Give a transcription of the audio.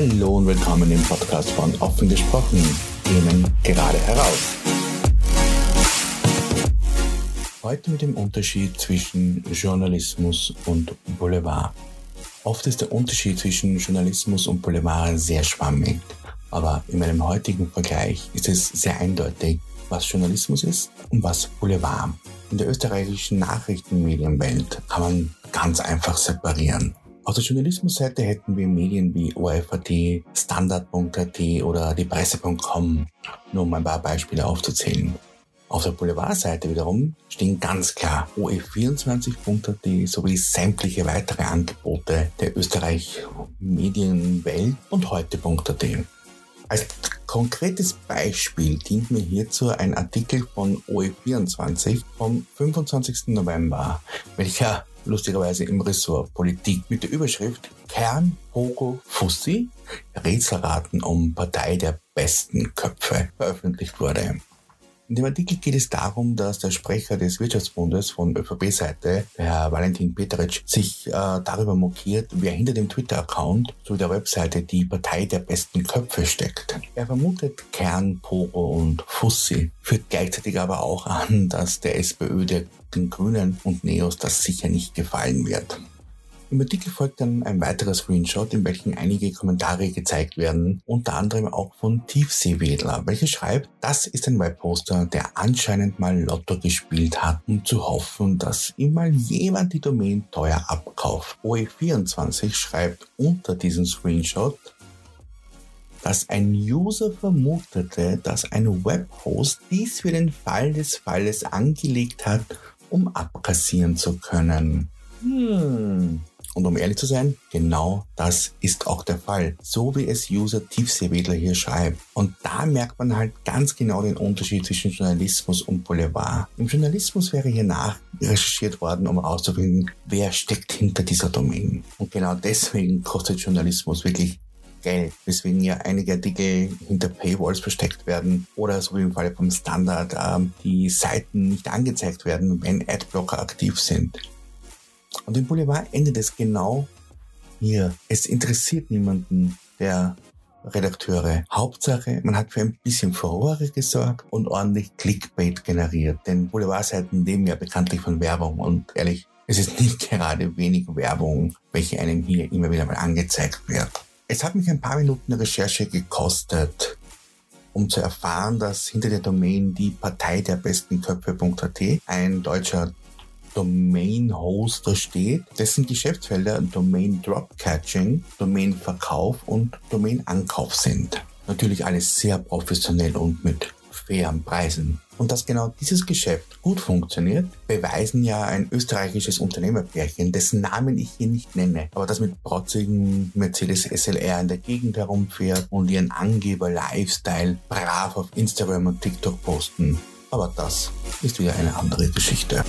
Hallo und willkommen im Podcast von Offen gesprochen, Themen gerade heraus. Heute mit dem Unterschied zwischen Journalismus und Boulevard. Oft ist der Unterschied zwischen Journalismus und Boulevard sehr schwammig, aber in meinem heutigen Vergleich ist es sehr eindeutig, was Journalismus ist und was Boulevard. In der österreichischen Nachrichtenmedienwelt kann man ganz einfach separieren. Auf der Journalismusseite hätten wir Medien wie ORF.at, Standard.at oder die Presse.com, nur um ein paar Beispiele aufzuzählen. Auf der Boulevardseite wiederum stehen ganz klar OE24.at sowie sämtliche weitere Angebote der Österreich Medienwelt und heute.at. Als konkretes Beispiel dient mir hierzu ein Artikel von OE24 vom 25. November, welcher lustigerweise im Ressort Politik mit der Überschrift Kern Pogo Fussi Rätselraten um Partei der besten Köpfe veröffentlicht wurde. In dem Artikel geht es darum, dass der Sprecher des Wirtschaftsbundes von ÖVP-Seite, Herr Valentin Petritsch, sich äh, darüber mokiert, wer hinter dem Twitter-Account sowie der Webseite die Partei der besten Köpfe steckt. Er vermutet Kern, Poro und Fussi, führt gleichzeitig aber auch an, dass der SPÖ, der, den Grünen und Neos das sicher nicht gefallen wird. Im Artikel folgt dann ein weiterer Screenshot, in welchem einige Kommentare gezeigt werden, unter anderem auch von Tiefseewedler, welcher schreibt, das ist ein Webposter, der anscheinend mal Lotto gespielt hat, um zu hoffen, dass ihm mal jemand die Domain teuer abkauft. OE24 schreibt unter diesem Screenshot, dass ein User vermutete, dass ein Webhost dies für den Fall des Falles angelegt hat, um abkassieren zu können. Hm, und um ehrlich zu sein, genau das ist auch der Fall. So wie es User Tiefseewedler hier schreibt. Und da merkt man halt ganz genau den Unterschied zwischen Journalismus und Boulevard. Im Journalismus wäre hier nachrecherchiert worden, um herauszufinden, wer steckt hinter dieser Domain. Und genau deswegen kostet Journalismus wirklich Geld, weswegen ja einige Artikel hinter Paywalls versteckt werden oder so wie im Falle vom Standard ähm, die Seiten nicht angezeigt werden, wenn Adblocker aktiv sind. Und im Boulevard endet es genau hier. Es interessiert niemanden, der Redakteure. Hauptsache, man hat für ein bisschen Furore gesorgt und ordentlich Clickbait generiert. Denn Boulevardseiten leben ja bekanntlich von Werbung und ehrlich, es ist nicht gerade wenig Werbung, welche einem hier immer wieder mal angezeigt wird. Es hat mich ein paar Minuten Recherche gekostet, um zu erfahren, dass hinter der Domain die Partei der besten Köpfe.at ein deutscher Domain-Hoster steht, dessen Geschäftsfelder Domain Dropcatching, Domain Verkauf und Domain Ankauf sind. Natürlich alles sehr professionell und mit fairen Preisen. Und dass genau dieses Geschäft gut funktioniert, beweisen ja ein österreichisches Unternehmerpärchen, dessen Namen ich hier nicht nenne, aber das mit protzigen Mercedes SLR in der Gegend herumfährt und ihren Angeber-Lifestyle brav auf Instagram und TikTok posten. Aber das ist wieder eine andere Geschichte.